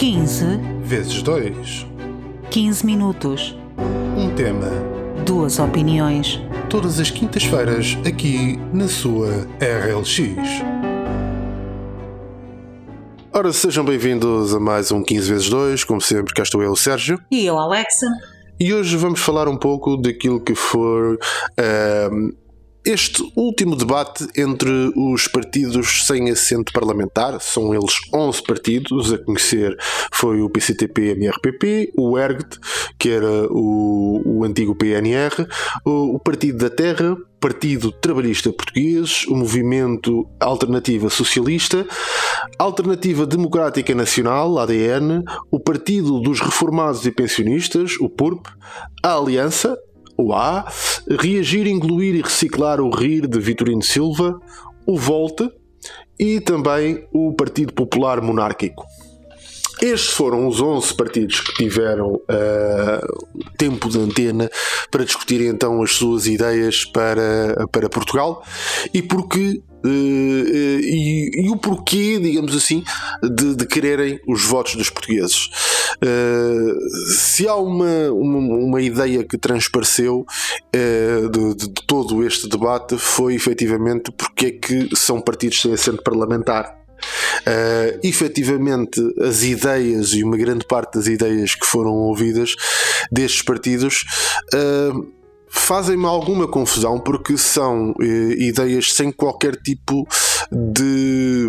15 vezes 2. 15 minutos. Um tema. Duas opiniões. Todas as quintas-feiras, aqui na sua RLX. Ora, sejam bem-vindos a mais um 15 vezes 2. Como sempre, cá estou eu, o Sérgio. E eu, Alexa. E hoje vamos falar um pouco daquilo que for ahm, este último debate entre os partidos sem assento parlamentar, são eles 11 partidos, a conhecer foi o PCTP-MRPP, o ERGT, que era o, o antigo PNR, o, o Partido da Terra, Partido Trabalhista Português, o Movimento Alternativa Socialista, Alternativa Democrática Nacional, ADN, o Partido dos Reformados e Pensionistas, o PURP, a Aliança, o A, Reagir, Incluir e Reciclar o RIR de Vitorino Silva, o Volte e também o Partido Popular Monárquico. Estes foram os 11 partidos que tiveram ah, tempo de antena para discutirem então as suas ideias para, para Portugal e porque eh, eh, e, e o porquê, digamos assim, de, de quererem os votos dos portugueses. Eh, se há uma, uma, uma ideia que transpareceu eh, de, de- de todo este debate foi efetivamente porque é que são partidos sem assento parlamentar. Uh, efetivamente, as ideias e uma grande parte das ideias que foram ouvidas destes partidos uh, fazem-me alguma confusão porque são uh, ideias sem qualquer tipo de.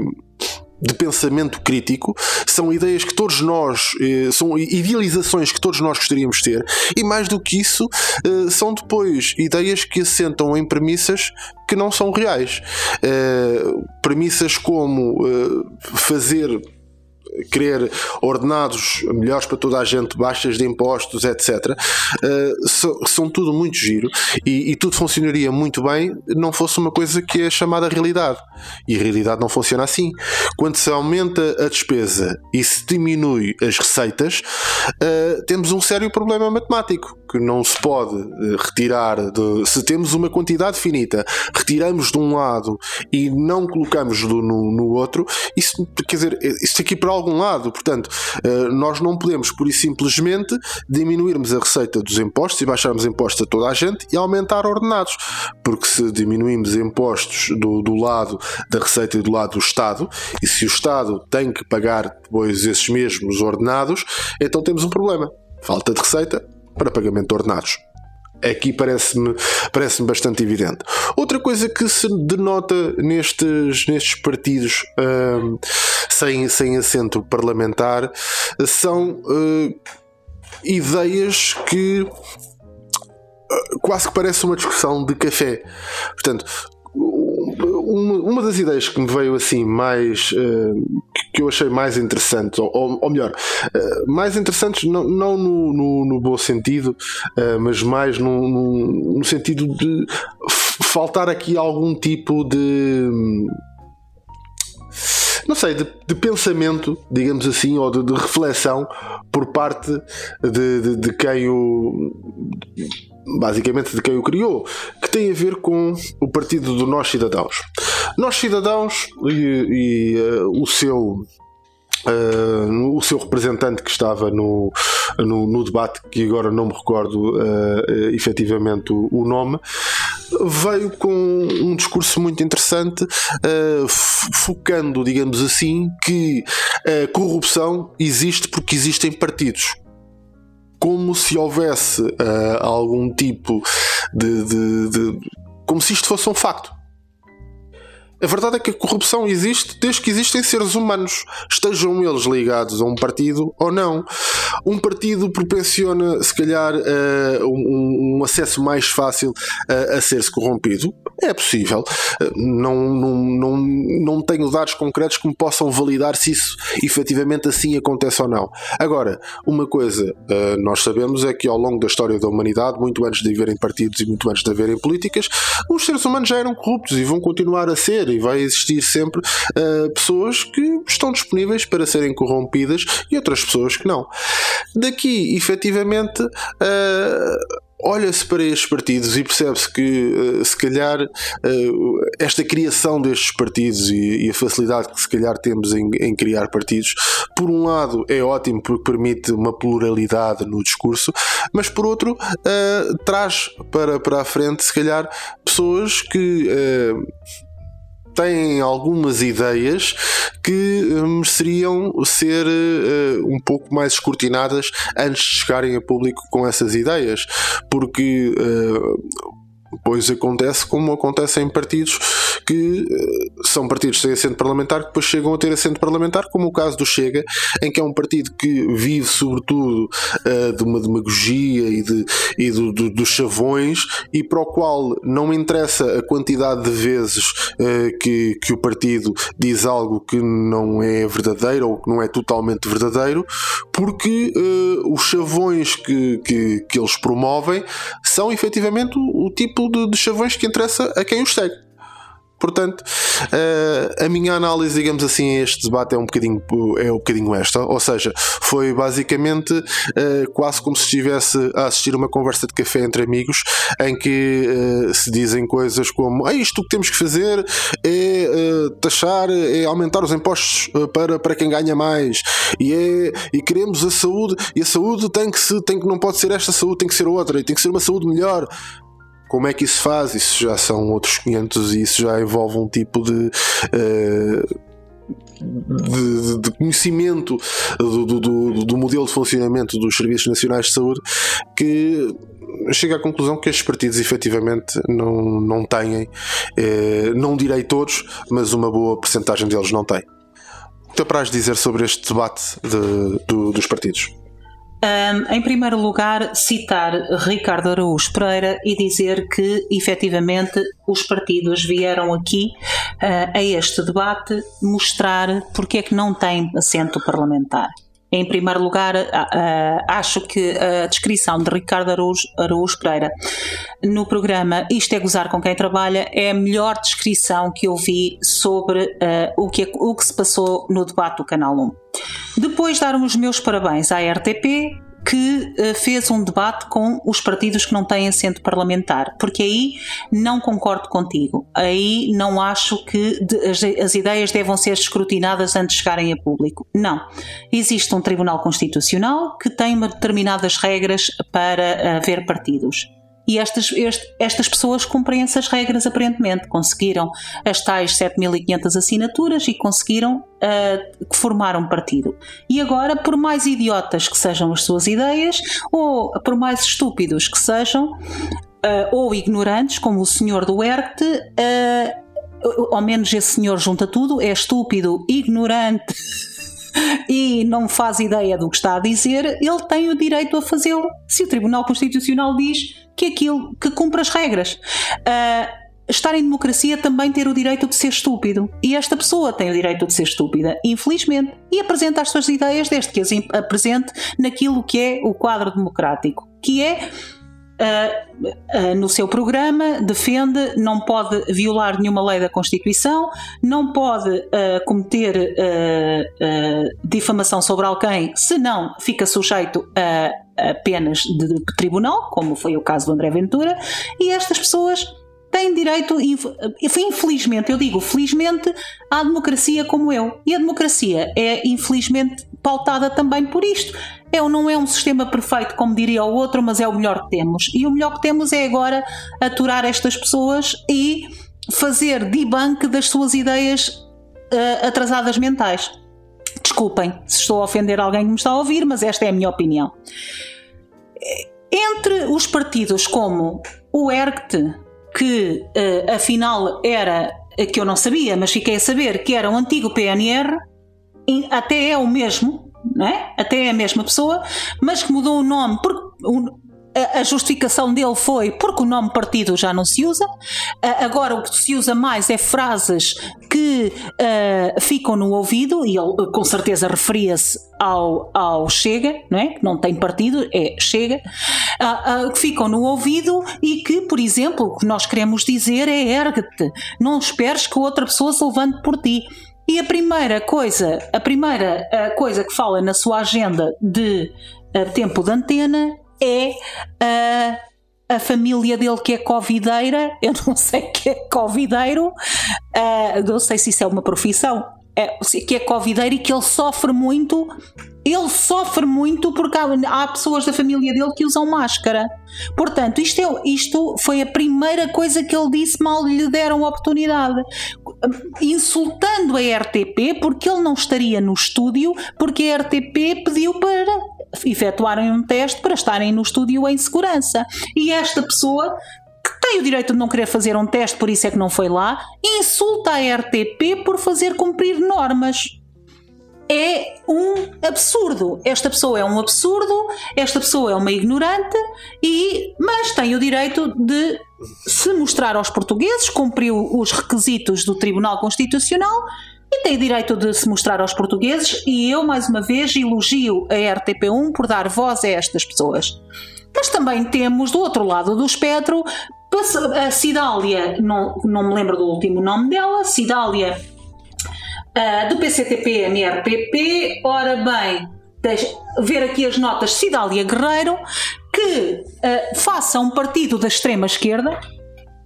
De pensamento crítico, são ideias que todos nós, eh, são idealizações que todos nós gostaríamos de ter, e mais do que isso, eh, são depois ideias que assentam em premissas que não são reais. Eh, premissas como fazer querer ordenados melhores para toda a gente, baixas de impostos, etc., eh, so- são tudo muito giro e, e tudo funcionaria muito bem não fosse uma coisa que é chamada realidade. E a realidade não funciona assim. Quando se aumenta a despesa e se diminui as receitas, eh, temos um sério problema matemático que não se pode eh, retirar de, se temos uma quantidade finita, retiramos de um lado e não colocamos do- no, no outro, isso quer dizer, isto aqui para algum lado, portanto, eh, nós não podemos por e simplesmente diminuirmos a receita dos impostos e baixarmos impostos a toda a gente e aumentar ordenados, porque se diminuímos impostos do, do lado da receita e do lado do Estado, e se o Estado tem que pagar depois esses mesmos ordenados, então temos um problema. Falta de receita para pagamento de ordenados. Aqui parece-me parece bastante evidente. Outra coisa que se denota nestes, nestes partidos ahm, sem, sem assento parlamentar são ah, ideias que ah, quase que parece uma discussão de café. Portanto, uma, uma das ideias que me veio assim mais eh, que- eu achei mais interessante, ou, ou- ou melhor, eh, mais interessantes não, não no, no, no bom sentido, eh, mas mais no, no, no sentido de faltar aqui algum tipo de não sei, de, de pensamento, digamos assim, ou de, de reflexão por parte de, de, quem o. basicamente de quem o criou, que tem a ver com o partido do Nós Cidadãos. Nós Cidadãos e, e, eh, o seu. eh, o seu representante que estava no, no, no debate, que agora não me recordo eh, efetivamente o, o nome, veio com um discurso muito interessante, f- focando, digamos assim, que a corrupção existe porque existem partidos. Como se houvesse eh, algum tipo de, de- de- como se isto fosse um facto. A verdade é que a corrupção existe desde que existem seres humanos, estejam eles ligados a um partido ou não. Um partido propensiona, se calhar, eh, um, um acesso mais fácil eh, a ser-se corrompido. É possível. Eh, Não, não, não, não tenho dados concretos que me possam validar se isso efetivamente assim acontece ou não. Agora, uma coisa nós sabemos é que ao longo da história da humanidade, muito antes de haverem partidos e muito antes de haverem políticas, os seres humanos já eram corruptos e vão continuar a ser, e vai existir sempre eh, pessoas que estão disponíveis para serem corrompidas e outras pessoas que não. Daqui, efetivamente, eh, olha-se para estes partidos e percebe-se que, uh, se calhar, uh, esta criação destes partidos e, a facilidade que, se calhar, temos em, criar partidos, por um lado, é ótimo porque permite uma pluralidade no discurso, mas, por outro, uh, traz para, para a frente, se calhar, pessoas que têm algumas ideias que eh, mereceriam ser uh, um pouco mais escrutinadas antes de chegarem a público com essas ideias, porque uh, Pois acontece como acontece em partidos que uh, são partidos sem assento parlamentar que depois chegam a ter assento parlamentar, como o caso do Chega, em que é um partido que vive sobretudo uh, de uma demagogia e, de, e do, do, dos chavões e para o qual não interessa a quantidade de vezes uh, que, que o partido diz algo que não é verdadeiro ou que não é totalmente verdadeiro, porque os chavões que, que, que eles promovem são efetivamente o, o tipo de, de chavões que interessa a quem os segue. Portanto, uh, a minha análise, digamos assim, a este debate é um bocadinho, é um bocadinho esta. Ou seja, foi basicamente uh, quase como se estivesse a assistir uma conversa de café entre amigos em que uh, se dizem coisas como ah, isto que temos que fazer é taxar, é aumentar os impostos para, para quem ganha mais e, é, e queremos a saúde e a saúde tem que, se, tem que não pode ser esta saúde, tem que ser outra e tem que ser uma saúde melhor. Como é que isso faz? Isso já são outros 500 e isso já envolve um tipo de. Uh, de, de, conhecimento do, do, do, do, modelo de funcionamento dos Serviços Nacionais de Saúde que chega à conclusão que estes partidos efetivamente não, não têm, eh, não direi todos, mas uma boa percentagem deles não têm. O que apraz dizer sobre este debate de, do, dos partidos? Um, em primeiro lugar, citar Ricardo Araújo Pereira e dizer que, efetivamente, os partidos vieram aqui uh, a este debate mostrar porque é que não têm assento parlamentar. Em primeiro lugar, acho que a descrição de Ricardo Araújo, Araújo Pereira no programa Isto é Gozar com Quem Trabalha é a melhor descrição que eu vi sobre uh, o, que o que se passou no debate do Canal 1. Depois dar os meus parabéns à RTP que uh, fez um debate com os partidos que não têm assento parlamentar, porque aí não concordo contigo. Aí não acho que as, as, ideias devam ser escrutinadas antes de chegarem a público. Não. Existe um Tribunal Constitucional que tem determinadas regras para haver partidos. E estas, este, estas pessoas cumprem essas regras aparentemente. Conseguiram as tais 7.500 assinaturas e conseguiram uh, formar um partido. E agora, por mais idiotas que sejam as suas ideias, ou por mais estúpidos que sejam, uh, ou ignorantes, como o senhor do ERCT, uh, ao menos esse senhor junta tudo, é estúpido, ignorante. e não faz ideia do que está a dizer, ele tem o direito a fazê-lo. Se o Tribunal Constitucional diz que aquilo que cumpre as regras. Uh, estar em democracia também ter o direito de ser estúpido. E esta pessoa tem o direito de ser estúpida, infelizmente, e apresenta as suas ideias desde que as apresente naquilo que é o quadro democrático, que é Uh, uh, no seu programa defende não pode violar nenhuma lei da Constituição, não pode uh, cometer difamação sobre alguém, senão fica sujeito a, a penas de tribunal, como foi o caso do André Ventura, e estas pessoas têm direito, infelizmente, eu digo felizmente, à democracia como eu. E a democracia é, infelizmente, pautada também por isto. É, não é um sistema perfeito, como diria o outro, mas é o melhor que temos. E o melhor que temos é agora aturar estas pessoas e fazer debunk das suas ideias uh, atrasadas mentais. Desculpem se estou a ofender alguém que me está a ouvir, mas esta é a minha opinião. Entre os partidos como o ERCT, que uh, afinal era, que eu não sabia, mas fiquei a saber que era o antigo PNR, até é o mesmo, não é? até é a mesma pessoa, mas que mudou o nome porque a justificação dele foi porque o nome partido já não se usa. Agora o que se usa mais é frases que uh, ficam no ouvido, e ele com certeza referia-se ao, ao Chega, não é? Não tem partido, é Chega, uh, uh, que ficam no ouvido e que, por exemplo, o que nós queremos dizer é ergue-te, não esperes que outra pessoa se levante por ti. E a primeira coisa, a primeira coisa que fala na sua agenda de tempo de antena é uh, a família dele que é covideira, eu não sei que é covideiro, uh, não sei se isso é uma profissão, é, que é covideiro e que ele sofre muito ele sofre muito porque há, há, pessoas da família dele que usam máscara. Portanto, isto, é, isto foi a primeira coisa que ele disse mal lhe deram a oportunidade. Insultando a RTP porque ele não estaria no estúdio, porque a RTP pediu para efetuarem um teste para estarem no estúdio em segurança. E esta pessoa tem o direito de não querer fazer um teste, por isso é que não foi lá, insulta a RTP por fazer cumprir normas é um absurdo. Esta pessoa é um absurdo, esta pessoa é uma ignorante, e, mas tem o direito de se mostrar aos portugueses, cumpriu os requisitos do Tribunal Constitucional e tem direito de se mostrar aos portugueses. E eu, mais uma vez, elogio a RTP1 por dar voz a estas pessoas. Mas também temos do outro lado do espectro a Cidália, não, não me lembro do último nome dela, Cidália uh, do PCTP-MRPP. Ora bem, deixa, ver aqui as notas Cidália Guerreiro, que uh, faça um partido da extrema-esquerda,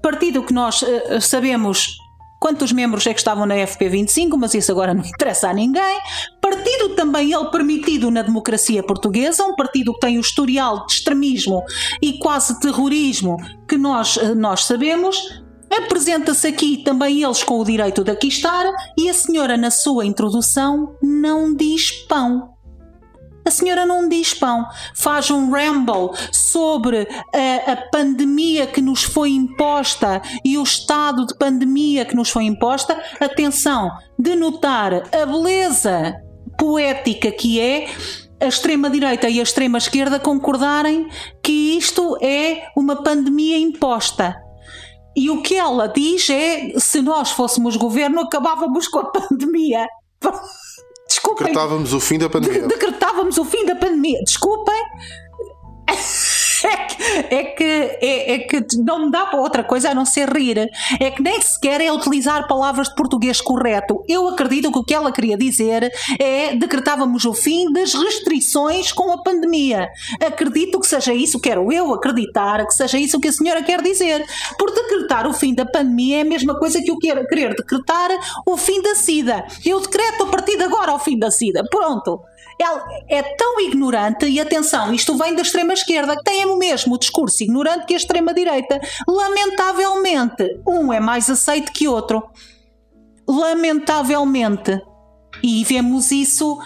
partido que nós uh, sabemos quantos membros é que estavam na FP25, mas isso agora não interessa a ninguém. Partido também ele permitido na democracia portuguesa, um partido que tem o historial de extremismo e quase terrorismo que nós, nós sabemos, Apresenta-se aqui também eles com o direito de aqui estar e a senhora, na sua introdução, não diz pão. A senhora não diz pão, faz um ramble sobre a, a, pandemia que nos foi imposta e o estado de pandemia que nos foi imposta. Atenção, de notar a beleza poética que é a extrema-direita e a extrema-esquerda concordarem que isto é uma pandemia imposta. E o que ela diz é: se nós fôssemos governo, acabávamos com a pandemia. Desculpem. Decretávamos o fim da pandemia. decretávamos o fim da pandemia. Desculpem. é que, é que, é, é, que não me dá para outra coisa a não ser rir. É que nem sequer é utilizar palavras de português correto. Eu acredito que o que ela queria dizer é decretávamos o fim das restrições com a pandemia. Acredito que seja isso, quero eu acreditar que seja isso que a senhora quer dizer. Por decretar o fim da pandemia é a mesma coisa que eu querer decretar o fim da SIDA. Eu decreto a partir de agora o fim da SIDA. Pronto. Ela é tão ignorante, e atenção, isto vem da extrema-esquerda, que tem o mesmo discurso ignorante que a extrema-direita. Lamentavelmente, um é mais aceito que outro. Lamentavelmente. E vemos isso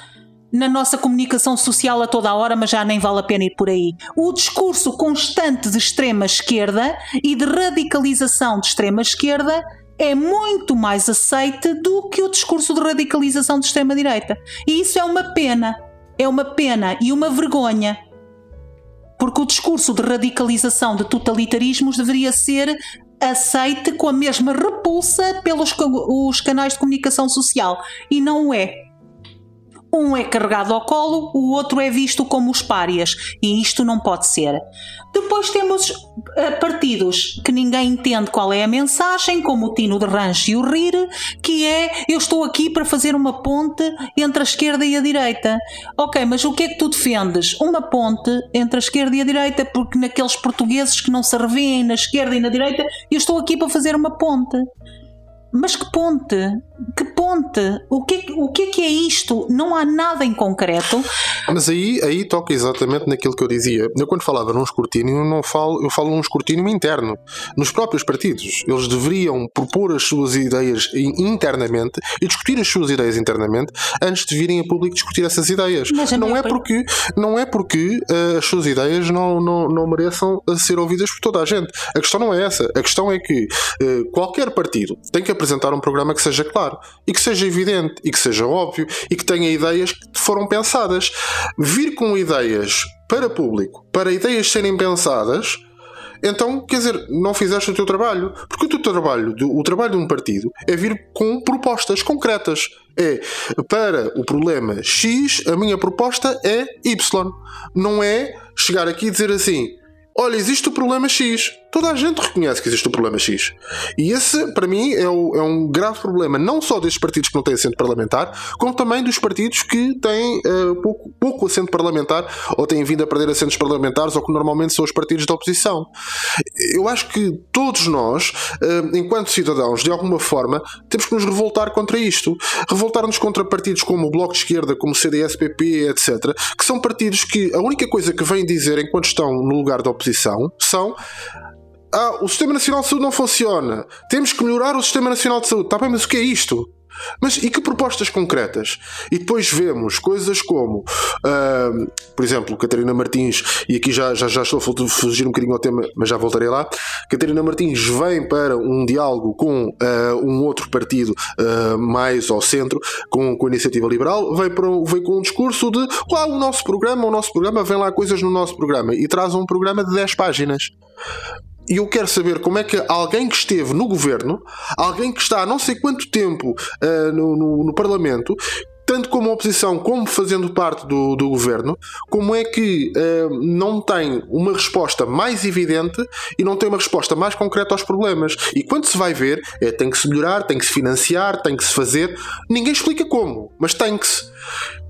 na nossa comunicação social a toda a hora, mas já nem vale a pena ir por aí. O discurso constante de extrema esquerda e de radicalização de extrema esquerda é muito mais aceite do que o discurso de radicalização de extrema-direita. E isso é uma pena. É uma pena e uma vergonha. Porque o discurso de radicalização de totalitarismos deveria ser aceite com a mesma repulsa pelos os canais de comunicação social. E não é. Um é carregado ao colo, o outro é visto como os párias, e isto não pode ser. Depois temos uh, partidos que ninguém entende qual é a mensagem, como o Tino de Rancho e o Rir, que é eu estou aqui para fazer uma ponte entre a esquerda e a direita. Ok, mas o que é que tu defendes? Uma ponte entre a esquerda e a direita, porque naqueles portugueses que não se revêem na esquerda e na direita, eu estou aqui para fazer uma ponte. Mas que ponte? Que ponte? O que, o que é que é isto? Não há nada em concreto. Mas aí, aí toca exatamente naquilo que eu dizia. Eu quando falava num escrutínio, não falo, eu falo num escrutínio interno. Nos próprios partidos. Eles deveriam propor as suas ideias internamente e discutir as suas ideias internamente antes de virem a público discutir essas ideias. não, é porque, não é porque uh, as suas ideias não, não, não mereçam ser ouvidas por toda a gente. A questão não é essa. A questão é que uh, qualquer partido tem que apresentar um programa que seja claro e que seja evidente e que seja óbvio e que tenha ideias que foram pensadas. Vir com ideias para público, para ideias serem pensadas, então, quer dizer, não fizeste o teu trabalho. Porque o teu trabalho, o trabalho de um partido, é vir com propostas concretas. É para o problema X, a minha proposta é Y. Não é chegar aqui e dizer assim: olha, existe o problema X Toda a gente reconhece que existe o problema X. E esse, para mim, é, o, é, um grave problema, não só destes partidos que não têm assento parlamentar, como também dos partidos que têm uh, pouco, pouco assento parlamentar ou têm vindo a perder assentos parlamentares ou que normalmente são os partidos da oposição. Eu acho que todos nós, uh, enquanto cidadãos, de alguma forma, temos que nos revoltar contra isto. Revoltar-nos contra partidos como o Bloco de Esquerda, como o CDS-PP, etc., que são partidos que a única coisa que vêm dizer enquanto estão no lugar da oposição são ah, o Sistema Nacional de Saúde não funciona. Temos que melhorar o Sistema Nacional de Saúde. Está bem, mas o que é isto? Mas e que propostas concretas? E depois vemos coisas como, uh, por exemplo, Catarina Martins, e aqui já, já, já estou a fugir um bocadinho ao tema, mas já voltarei lá. Catarina Martins vem para um diálogo com uh, um outro partido uh, mais ao centro, com, com a Iniciativa Liberal, vem, para, vem com um discurso de ah, o nosso programa, o nosso programa, vem lá coisas no nosso programa e traz um programa de 10 páginas e eu quero saber como é que alguém que esteve no governo, alguém que está há não sei quanto tempo uh, no, no, no Parlamento, tanto como oposição como fazendo parte do, do governo, como é que uh, não tem uma resposta mais evidente e não tem uma resposta mais concreta aos problemas. E quando se vai ver, é, tem que se melhorar, tem que se financiar, tem que se fazer. Ninguém explica como, mas tem que se.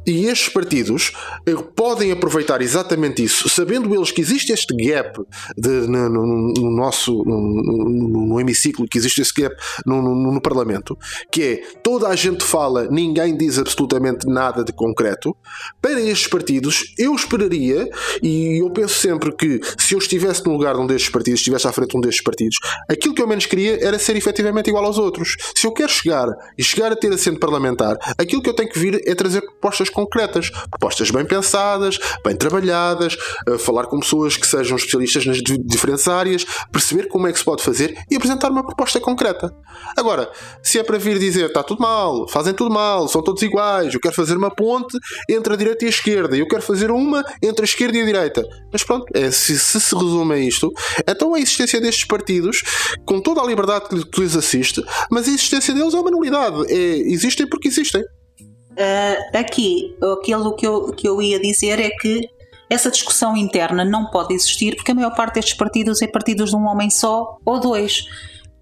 E estes partidos eh, podem aproveitar exatamente isso, sabendo eles que existe este gap de, no, no, no, nosso no, no, hemiciclo, que existe este gap no, Parlamento, que é toda a gente fala, ninguém diz absolutamente nada de concreto. Para estes partidos, eu esperaria, e eu penso sempre que se eu estivesse no lugar de um destes partidos, estivesse à frente de um destes partidos, aquilo que eu menos queria era ser efetivamente igual aos outros. Se eu quero chegar e chegar a ter assento parlamentar, aquilo que eu tenho que vir é trazer propostas concretas, propostas bem pensadas, bem trabalhadas, falar com pessoas que sejam especialistas nas diferentes áreas, perceber como é que se pode fazer e apresentar uma proposta concreta. Agora, se é para vir dizer está tudo mal, fazem tudo mal, são todos iguais, eu quero fazer uma ponte entre a direita e a esquerda, eu quero fazer uma entre a esquerda e a direita. Mas pronto, é, se, se, se resume a isto, então a existência destes partidos, com toda a liberdade que lhes assiste, mas a existência deles é uma nulidade. É, existem porque existem. Uh, aqui, aquilo que eu, que eu ia dizer é que essa discussão interna não pode existir porque a maior parte destes partidos é partidos de um homem só ou dois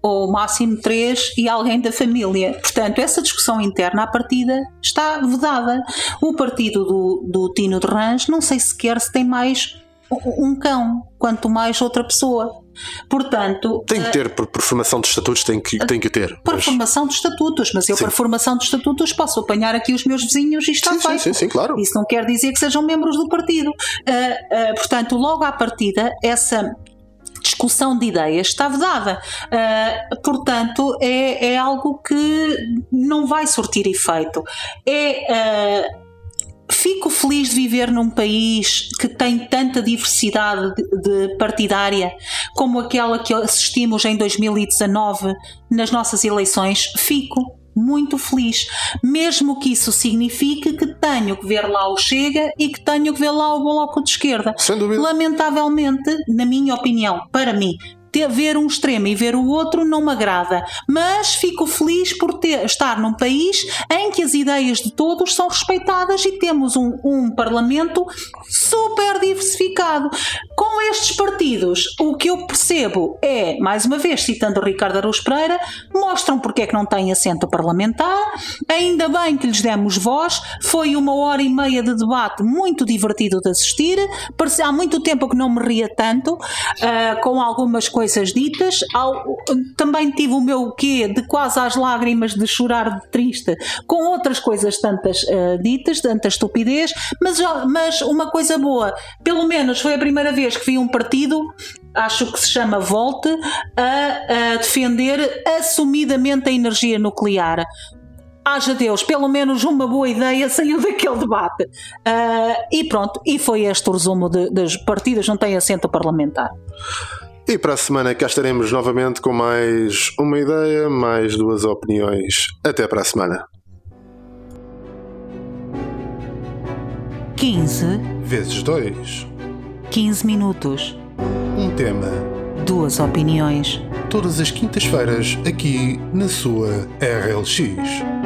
ou máximo três e alguém da família. Portanto, essa discussão interna à partida está vedada. O partido do, do Tino de Rãs não sei sequer se tem mais um cão, quanto mais outra pessoa. Portanto. Tem que ter, por, por formação de estatutos, tem que, tem que ter. Por mas... formação de estatutos, mas eu, sim. por formação de estatutos, posso apanhar aqui os meus vizinhos e está sim, feito. Sim, sim, claro. Isso não quer dizer que sejam membros do partido. Uh, uh, portanto, logo à partida, essa discussão de ideias está vedada. Uh, portanto, é, é algo que não vai surtir efeito. É. Fico feliz de viver num país que tem tanta diversidade de, de partidária como aquela que assistimos em 2019 nas nossas eleições. Fico muito feliz, mesmo que isso signifique que tenho que ver lá o Chega e que tenho que ver lá o Bloco de Esquerda. Sem dúvida. Lamentavelmente, na minha opinião, para mim, ter, ver um extremo e ver o outro não me agrada, mas fico feliz por ter, estar num país em que as ideias de todos são respeitadas e temos um, um parlamento super diversificado. Estes partidos, o que eu percebo é, mais uma vez, citando o Ricardo Aruz Pereira, mostram porque é que não têm assento parlamentar, ainda bem que lhes demos voz, foi uma hora e meia de debate muito divertido de assistir, há muito tempo que não me ria tanto, uh, com algumas coisas ditas. também tive o meu quê de quase às lágrimas de chorar de triste com outras coisas tantas uh, ditas, tanta estupidez, mas, mas uma coisa boa, pelo menos foi a primeira vez que vi um partido acho que se chama Volte, a, a, defender assumidamente a energia nuclear. Haja Deus, pelo menos uma boa ideia saiu daquele debate. Uh, e pronto, e foi este o resumo de, das partidas não têm assento parlamentar. E para a semana cá estaremos novamente com mais uma ideia, mais duas opiniões. Até para a semana. 15 vezes 2 15 minutos. Um tema. Duas opiniões. Todas as quintas-feiras aqui na sua RLX.